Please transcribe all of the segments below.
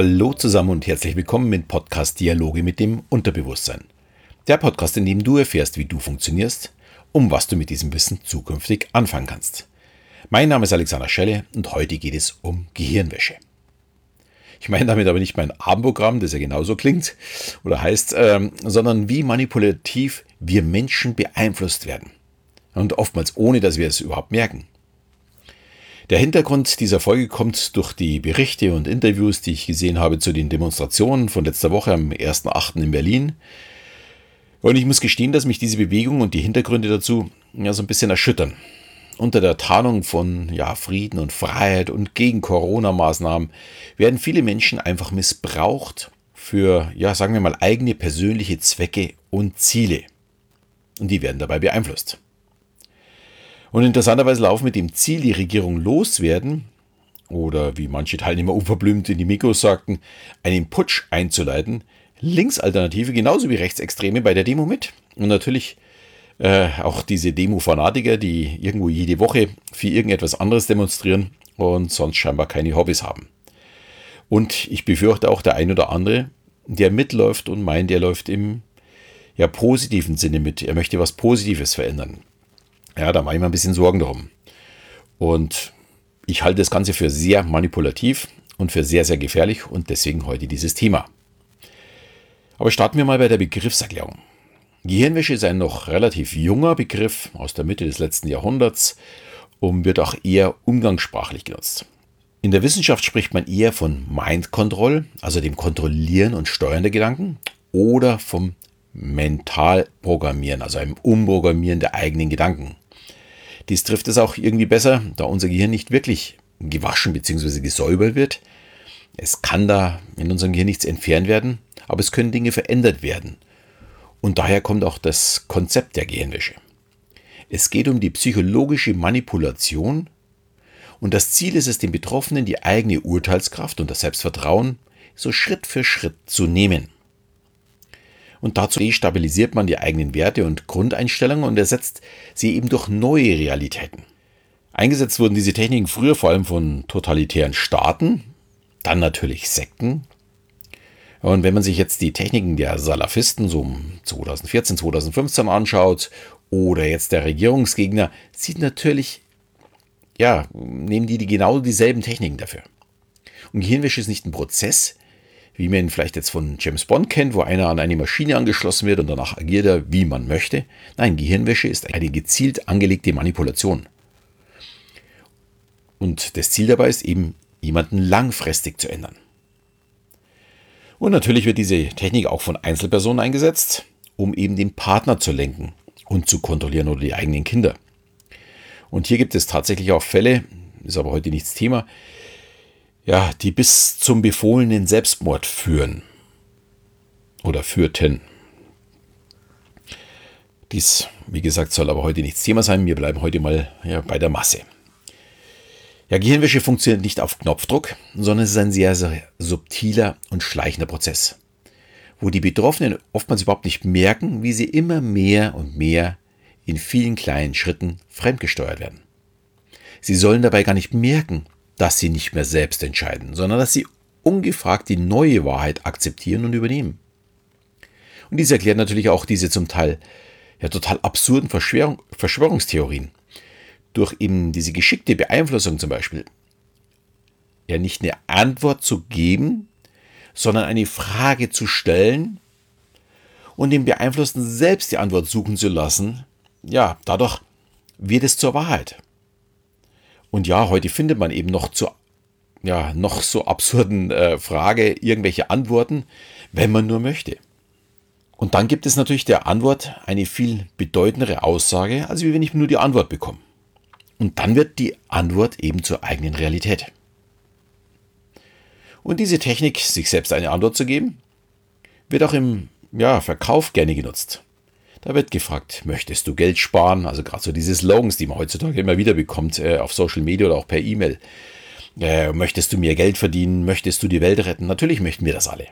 Hallo zusammen und herzlich willkommen im Podcast Dialoge mit dem Unterbewusstsein. Der Podcast, in dem du erfährst, wie du funktionierst, um was du mit diesem Wissen zukünftig anfangen kannst. Mein Name ist Alexander Schelle und heute geht es um Gehirnwäsche. Ich meine damit aber nicht mein Abendprogramm, das ja genauso klingt oder heißt, ähm, sondern wie manipulativ wir Menschen beeinflusst werden. Und oftmals ohne, dass wir es überhaupt merken. Der Hintergrund dieser Folge kommt durch die Berichte und Interviews, die ich gesehen habe zu den Demonstrationen von letzter Woche am 1.8. in Berlin. Und ich muss gestehen, dass mich diese Bewegung und die Hintergründe dazu ja so ein bisschen erschüttern. Unter der Tarnung von ja, Frieden und Freiheit und gegen Corona-Maßnahmen werden viele Menschen einfach missbraucht für, ja, sagen wir mal, eigene persönliche Zwecke und Ziele. Und die werden dabei beeinflusst. Und interessanterweise laufen mit dem Ziel, die Regierung loswerden, oder wie manche Teilnehmer unverblümt in die Mikros sagten, einen Putsch einzuleiten, Linksalternative genauso wie Rechtsextreme bei der Demo mit. Und natürlich äh, auch diese Demo-Fanatiker, die irgendwo jede Woche für irgendetwas anderes demonstrieren und sonst scheinbar keine Hobbys haben. Und ich befürchte auch der ein oder andere, der mitläuft und meint, er läuft im ja, positiven Sinne mit. Er möchte was Positives verändern. Ja, da mache ich mir ein bisschen Sorgen darum. Und ich halte das Ganze für sehr manipulativ und für sehr, sehr gefährlich und deswegen heute dieses Thema. Aber starten wir mal bei der Begriffserklärung. Gehirnwäsche ist ein noch relativ junger Begriff aus der Mitte des letzten Jahrhunderts und wird auch eher umgangssprachlich genutzt. In der Wissenschaft spricht man eher von Mind Control, also dem Kontrollieren und Steuern der Gedanken, oder vom Mentalprogrammieren, also einem Umprogrammieren der eigenen Gedanken. Dies trifft es auch irgendwie besser, da unser Gehirn nicht wirklich gewaschen bzw. gesäubert wird. Es kann da in unserem Gehirn nichts entfernt werden, aber es können Dinge verändert werden. Und daher kommt auch das Konzept der Gehirnwäsche. Es geht um die psychologische Manipulation und das Ziel ist es, den Betroffenen die eigene Urteilskraft und das Selbstvertrauen so Schritt für Schritt zu nehmen. Und dazu destabilisiert man die eigenen Werte und Grundeinstellungen und ersetzt sie eben durch neue Realitäten. Eingesetzt wurden diese Techniken früher vor allem von totalitären Staaten, dann natürlich Sekten. Und wenn man sich jetzt die Techniken der Salafisten so 2014, 2015 anschaut oder jetzt der Regierungsgegner, sieht natürlich, ja, nehmen die, die genau dieselben Techniken dafür. Und Gehirnwäsche ist nicht ein Prozess, wie man ihn vielleicht jetzt von James Bond kennt, wo einer an eine Maschine angeschlossen wird und danach agiert er, wie man möchte. Nein, Gehirnwäsche ist eine gezielt angelegte Manipulation. Und das Ziel dabei ist eben, jemanden langfristig zu ändern. Und natürlich wird diese Technik auch von Einzelpersonen eingesetzt, um eben den Partner zu lenken und zu kontrollieren oder die eigenen Kinder. Und hier gibt es tatsächlich auch Fälle, ist aber heute nichts Thema, ja, die bis zum befohlenen Selbstmord führen oder führten. Dies, wie gesagt, soll aber heute nichts Thema sein. Wir bleiben heute mal ja, bei der Masse. Ja, Gehirnwäsche funktioniert nicht auf Knopfdruck, sondern es ist ein sehr, sehr subtiler und schleichender Prozess, wo die Betroffenen oftmals überhaupt nicht merken, wie sie immer mehr und mehr in vielen kleinen Schritten fremdgesteuert werden. Sie sollen dabei gar nicht merken, dass sie nicht mehr selbst entscheiden, sondern dass sie ungefragt die neue Wahrheit akzeptieren und übernehmen. Und dies erklärt natürlich auch diese zum Teil ja total absurden Verschwörung, Verschwörungstheorien. Durch eben diese geschickte Beeinflussung zum Beispiel ja nicht eine Antwort zu geben, sondern eine Frage zu stellen und dem Beeinflussten selbst die Antwort suchen zu lassen, ja, dadurch wird es zur Wahrheit. Und ja, heute findet man eben noch zu ja, noch so absurden äh, Frage irgendwelche Antworten, wenn man nur möchte. Und dann gibt es natürlich der Antwort eine viel bedeutendere Aussage, als wenn ich nur die Antwort bekomme. Und dann wird die Antwort eben zur eigenen Realität. Und diese Technik, sich selbst eine Antwort zu geben, wird auch im ja, Verkauf gerne genutzt. Da wird gefragt, möchtest du Geld sparen? Also gerade so diese Slogans, die man heutzutage immer wieder bekommt äh, auf Social Media oder auch per E-Mail. Äh, möchtest du mehr Geld verdienen? Möchtest du die Welt retten? Natürlich möchten wir das alle.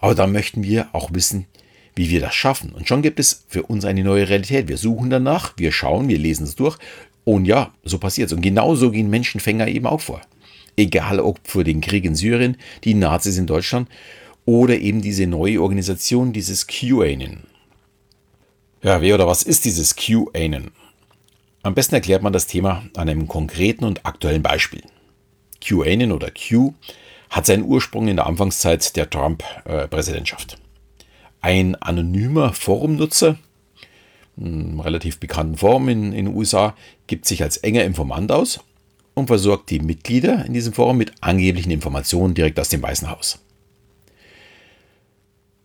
Aber dann möchten wir auch wissen, wie wir das schaffen. Und schon gibt es für uns eine neue Realität. Wir suchen danach, wir schauen, wir lesen es durch. Und ja, so passiert es. Und genauso gehen Menschenfänger eben auch vor. egal ob für den Krieg in Syrien, die Nazis in Deutschland oder eben diese neue Organisation, dieses QAnon. Ja, wer oder was ist dieses QAnon? Am besten erklärt man das Thema an einem konkreten und aktuellen Beispiel. QAnon oder Q hat seinen Ursprung in der Anfangszeit der Trump-Präsidentschaft. Ein anonymer Forumnutzer, einem relativ bekannten Forum in den USA, gibt sich als enger Informant aus und versorgt die Mitglieder in diesem Forum mit angeblichen Informationen direkt aus dem Weißen Haus.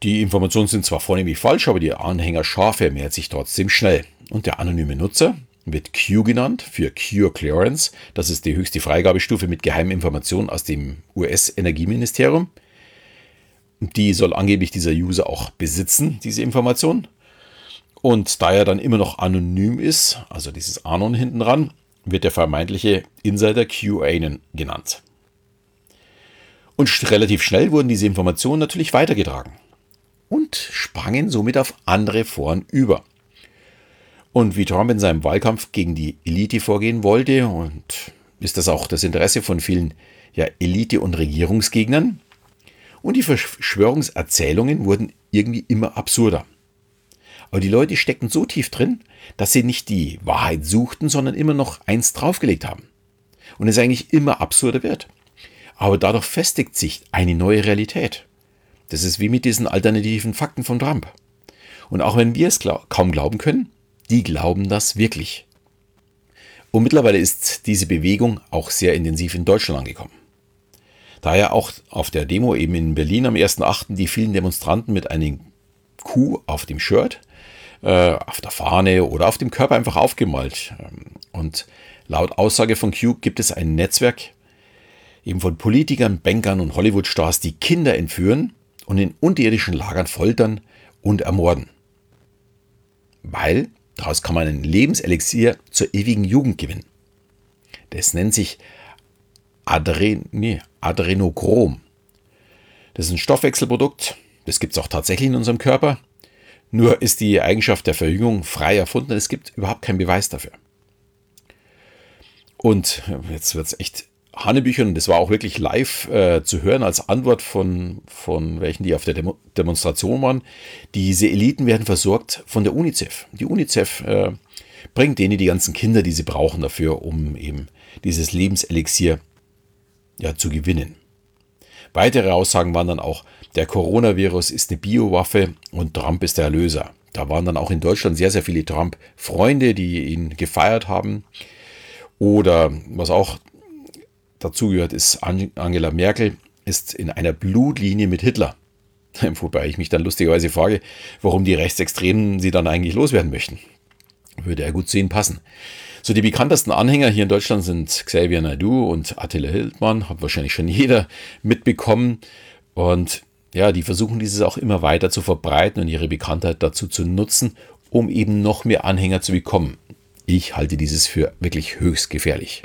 Die Informationen sind zwar vornehmlich falsch, aber die Anhängerschar vermehrt sich trotzdem schnell. Und der anonyme Nutzer wird Q genannt für Cure Clearance. Das ist die höchste Freigabestufe mit geheimen Informationen aus dem US-Energieministerium. Die soll angeblich dieser User auch besitzen, diese Information. Und da er dann immer noch anonym ist, also dieses Anon hinten dran, wird der vermeintliche Insider QAnon genannt. Und relativ schnell wurden diese Informationen natürlich weitergetragen und sprangen somit auf andere Foren über. Und wie Trump in seinem Wahlkampf gegen die Elite vorgehen wollte, und ist das auch das Interesse von vielen ja, Elite- und Regierungsgegnern, und die Verschwörungserzählungen wurden irgendwie immer absurder. Aber die Leute steckten so tief drin, dass sie nicht die Wahrheit suchten, sondern immer noch eins draufgelegt haben. Und es eigentlich immer absurder wird. Aber dadurch festigt sich eine neue Realität. Das ist wie mit diesen alternativen Fakten von Trump. Und auch wenn wir es glaub, kaum glauben können, die glauben das wirklich. Und mittlerweile ist diese Bewegung auch sehr intensiv in Deutschland angekommen. Daher auch auf der Demo eben in Berlin am 1.8. die vielen Demonstranten mit einem Kuh auf dem Shirt, äh, auf der Fahne oder auf dem Körper einfach aufgemalt. Und laut Aussage von Q gibt es ein Netzwerk eben von Politikern, Bankern und Hollywood-Stars, die Kinder entführen und in unterirdischen Lagern foltern und ermorden. Weil daraus kann man ein Lebenselixier zur ewigen Jugend gewinnen. Das nennt sich Adren nee, Adrenochrom. Das ist ein Stoffwechselprodukt, das gibt es auch tatsächlich in unserem Körper. Nur ist die Eigenschaft der Verjüngung frei erfunden. Es gibt überhaupt keinen Beweis dafür. Und jetzt wird es echt Hanebüchern, das war auch wirklich live äh, zu hören als Antwort von, von welchen, die auf der Demo Demonstration waren. Diese Eliten werden versorgt von der UNICEF. Die UNICEF äh, bringt denen die ganzen Kinder, die sie brauchen dafür, um eben dieses Lebenselixier ja, zu gewinnen. Weitere Aussagen waren dann auch, der Coronavirus ist eine Biowaffe und Trump ist der Erlöser. Da waren dann auch in Deutschland sehr, sehr viele Trump-Freunde, die ihn gefeiert haben. Oder was auch dazugehört, ist Angela Merkel, ist in einer Blutlinie mit Hitler. Wobei ich mich dann lustigerweise frage, warum die Rechtsextremen sie dann eigentlich loswerden möchten. Würde er gut zu ihnen passen. So, die bekanntesten Anhänger hier in Deutschland sind Xavier Naidu und Attila Hildmann, hat wahrscheinlich schon jeder mitbekommen. Und ja, die versuchen dieses auch immer weiter zu verbreiten und ihre Bekanntheit dazu zu nutzen, um eben noch mehr Anhänger zu bekommen. Ich halte dieses für wirklich höchst gefährlich.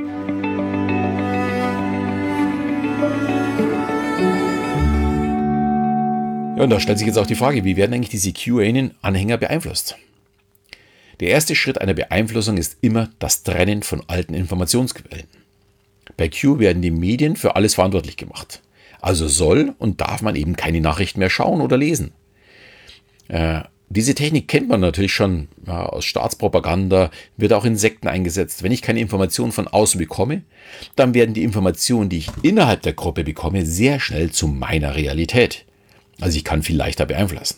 Ja, und da stellt sich jetzt auch die Frage, wie werden eigentlich diese QAnon-Anhänger beeinflusst? Der erste Schritt einer Beeinflussung ist immer das Trennen von alten Informationsquellen. Bei Q werden die Medien für alles verantwortlich gemacht. Also soll und darf man eben keine Nachrichten mehr schauen oder lesen. Äh, diese Technik kennt man natürlich schon ja, aus Staatspropaganda, wird auch in Sekten eingesetzt. Wenn ich keine Informationen von außen bekomme, dann werden die Informationen, die ich innerhalb der Gruppe bekomme, sehr schnell zu meiner Realität. Also ich kann viel leichter beeinflussen.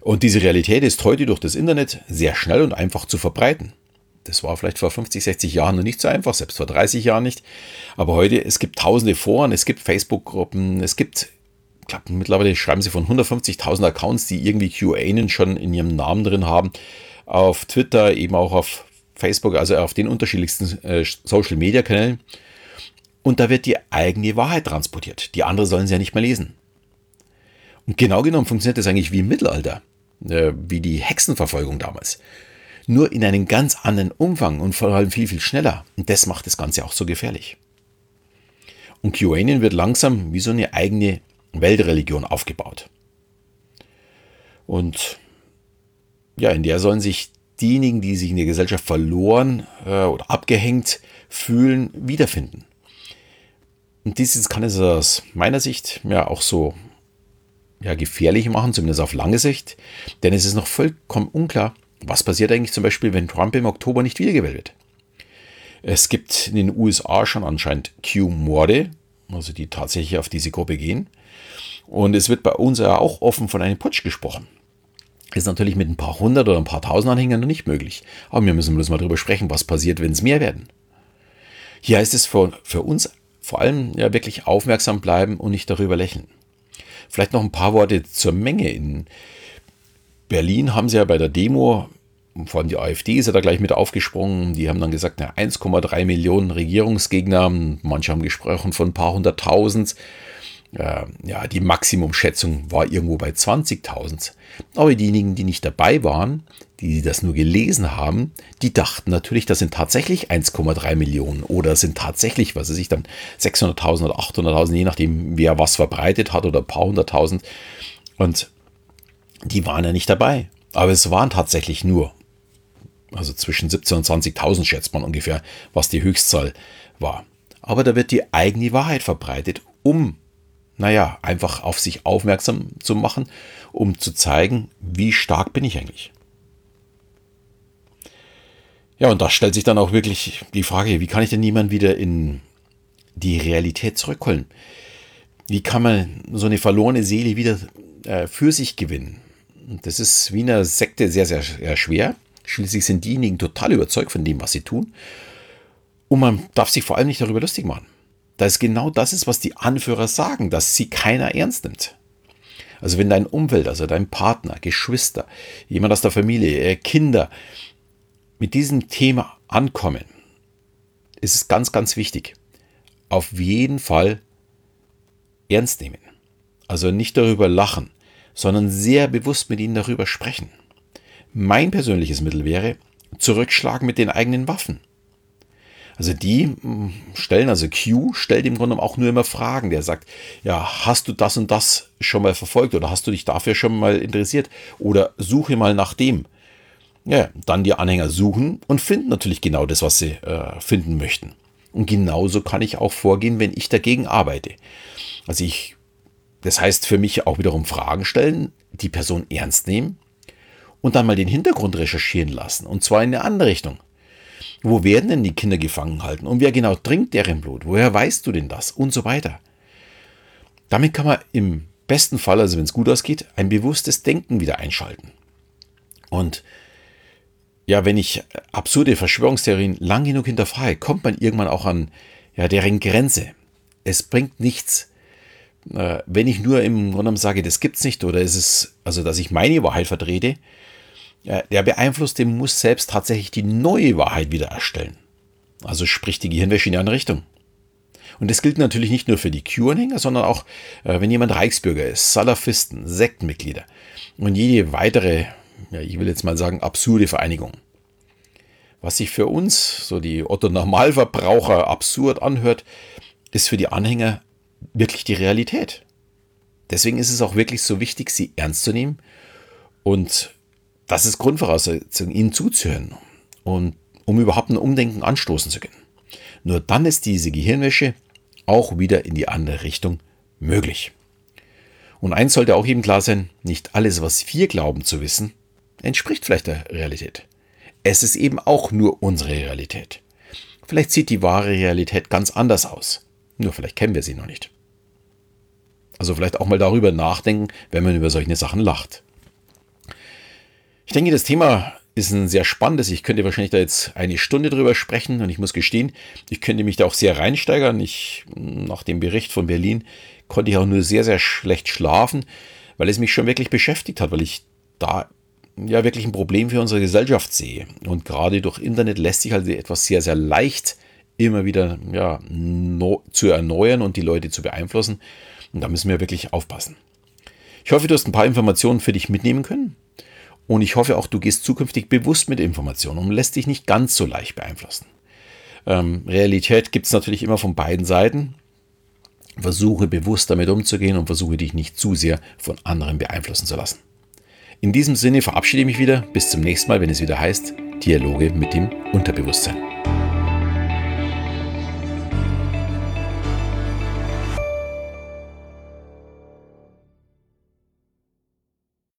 Und diese Realität ist heute durch das Internet sehr schnell und einfach zu verbreiten. Das war vielleicht vor 50, 60 Jahren noch nicht so einfach, selbst vor 30 Jahren nicht. Aber heute, es gibt tausende Foren, es gibt Facebook-Gruppen, es gibt, ich glaube, mittlerweile schreiben sie von 150.000 Accounts, die irgendwie QAnon schon in ihrem Namen drin haben. Auf Twitter, eben auch auf Facebook, also auf den unterschiedlichsten äh, Social-Media-Kanälen. Und da wird die eigene Wahrheit transportiert. Die andere sollen sie ja nicht mehr lesen. Und genau genommen funktioniert das eigentlich wie im Mittelalter, äh, wie die Hexenverfolgung damals. Nur in einem ganz anderen Umfang und vor allem viel, viel schneller. Und das macht das Ganze auch so gefährlich. Und QAnon wird langsam wie so eine eigene Weltreligion aufgebaut. Und ja, in der sollen sich diejenigen, die sich in der Gesellschaft verloren äh, oder abgehängt fühlen, wiederfinden. Und dieses kann es aus meiner Sicht ja auch so ja, gefährlich machen, zumindest auf lange Sicht. Denn es ist noch vollkommen unklar, was passiert eigentlich zum Beispiel, wenn Trump im Oktober nicht wiedergewählt wird. Es gibt in den USA schon anscheinend Q-Morde, also die tatsächlich auf diese Gruppe gehen. Und es wird bei uns ja auch offen von einem Putsch gesprochen. Ist natürlich mit ein paar hundert oder ein paar tausend Anhängern noch nicht möglich. Aber wir müssen bloß mal darüber sprechen, was passiert, wenn es mehr werden. Hier heißt es für, für uns vor allem ja wirklich aufmerksam bleiben und nicht darüber lächeln. Vielleicht noch ein paar Worte zur Menge. In Berlin haben sie ja bei der Demo, vor allem die AfD ist ja da gleich mit aufgesprungen, die haben dann gesagt, 1,3 Millionen Regierungsgegner, manche haben gesprochen von ein paar hunderttausend ja, die Maximumschätzung war irgendwo bei 20.000. Aber diejenigen, die nicht dabei waren, die das nur gelesen haben, die dachten natürlich, das sind tatsächlich 1,3 Millionen oder sind tatsächlich, was weiß ich, dann 600.000 oder 800.000, je nachdem, wer was verbreitet hat oder ein paar hunderttausend. Und die waren ja nicht dabei. Aber es waren tatsächlich nur, also zwischen 17.000 und 20.000 schätzt man ungefähr, was die Höchstzahl war. Aber da wird die eigene Wahrheit verbreitet, um naja, einfach auf sich aufmerksam zu machen, um zu zeigen, wie stark bin ich eigentlich. Ja, und da stellt sich dann auch wirklich die Frage, wie kann ich denn niemanden wieder in die Realität zurückholen? Wie kann man so eine verlorene Seele wieder äh, für sich gewinnen? Das ist wie in einer Sekte sehr, sehr, sehr schwer. Schließlich sind diejenigen total überzeugt von dem, was sie tun. Und man darf sich vor allem nicht darüber lustig machen dass genau das ist, was die Anführer sagen, dass sie keiner ernst nimmt. Also wenn dein Umfeld, also dein Partner, Geschwister, jemand aus der Familie, äh, Kinder mit diesem Thema ankommen, ist es ganz, ganz wichtig, auf jeden Fall ernst nehmen. Also nicht darüber lachen, sondern sehr bewusst mit ihnen darüber sprechen. Mein persönliches Mittel wäre, zurückschlagen mit den eigenen Waffen. Also die hm, stellen, also Q stellt im Grunde auch nur immer Fragen. Der sagt, ja, hast du das und das schon mal verfolgt oder hast du dich dafür schon mal interessiert oder suche mal nach dem. Ja, dann die Anhänger suchen und finden natürlich genau das, was sie äh, finden möchten. Und genauso kann ich auch vorgehen, wenn ich dagegen arbeite. Also ich, das heißt für mich auch wiederum Fragen stellen, die Person ernst nehmen und dann mal den Hintergrund recherchieren lassen. Und zwar in eine andere Richtung. Wo werden denn die Kinder gefangen halten? Und wer genau trinkt deren Blut? Woher weißt du denn das? Und so weiter. Damit kann man im besten Fall, also wenn es gut ausgeht, ein bewusstes Denken wieder einschalten. Und ja, wenn ich absurde Verschwörungstheorien lang genug hinterfrage, kommt man irgendwann auch an ja, deren Grenze. Es bringt nichts, äh, wenn ich nur im Grunde sage, das gibt's nicht, oder ist es, also dass ich meine Wahrheit vertrete, der Beeinflusste muss selbst tatsächlich die neue Wahrheit wieder erstellen. Also sprich die Gehirnwäsche in die andere Richtung. Und das gilt natürlich nicht nur für die Q-Anhänger, sondern auch, äh, wenn jemand Reichsbürger ist, Salafisten, Sektenmitglieder und jede weitere, ja, ich will jetzt mal sagen, absurde Vereinigung. Was sich für uns, so die Otto-Normalverbraucher, absurd anhört, ist für die Anhänger wirklich die Realität. Deswegen ist es auch wirklich so wichtig, sie ernst zu nehmen und das ist Grundvoraussetzung, ihnen zuzuhören und um überhaupt ein Umdenken anstoßen zu können. Nur dann ist diese Gehirnwäsche auch wieder in die andere Richtung möglich. Und eins sollte auch eben klar sein, nicht alles, was wir glauben zu wissen, entspricht vielleicht der Realität. Es ist eben auch nur unsere Realität. Vielleicht sieht die wahre Realität ganz anders aus. Nur vielleicht kennen wir sie noch nicht. Also vielleicht auch mal darüber nachdenken, wenn man über solche Sachen lacht. Ich denke, das Thema ist ein sehr spannendes. Ich könnte wahrscheinlich da jetzt eine Stunde drüber sprechen und ich muss gestehen, ich könnte mich da auch sehr reinsteigern. Ich, nach dem Bericht von Berlin konnte ich auch nur sehr, sehr schlecht schlafen, weil es mich schon wirklich beschäftigt hat, weil ich da ja wirklich ein Problem für unsere Gesellschaft sehe. Und gerade durch Internet lässt sich halt etwas sehr, sehr leicht immer wieder ja, no, zu erneuern und die Leute zu beeinflussen. Und da müssen wir wirklich aufpassen. Ich hoffe, du hast ein paar Informationen für dich mitnehmen können. Und ich hoffe auch, du gehst zukünftig bewusst mit Informationen und lässt dich nicht ganz so leicht beeinflussen. Ähm, Realität gibt es natürlich immer von beiden Seiten. Versuche bewusst damit umzugehen und versuche dich nicht zu sehr von anderen beeinflussen zu lassen. In diesem Sinne verabschiede ich mich wieder. Bis zum nächsten Mal, wenn es wieder heißt Dialoge mit dem Unterbewusstsein.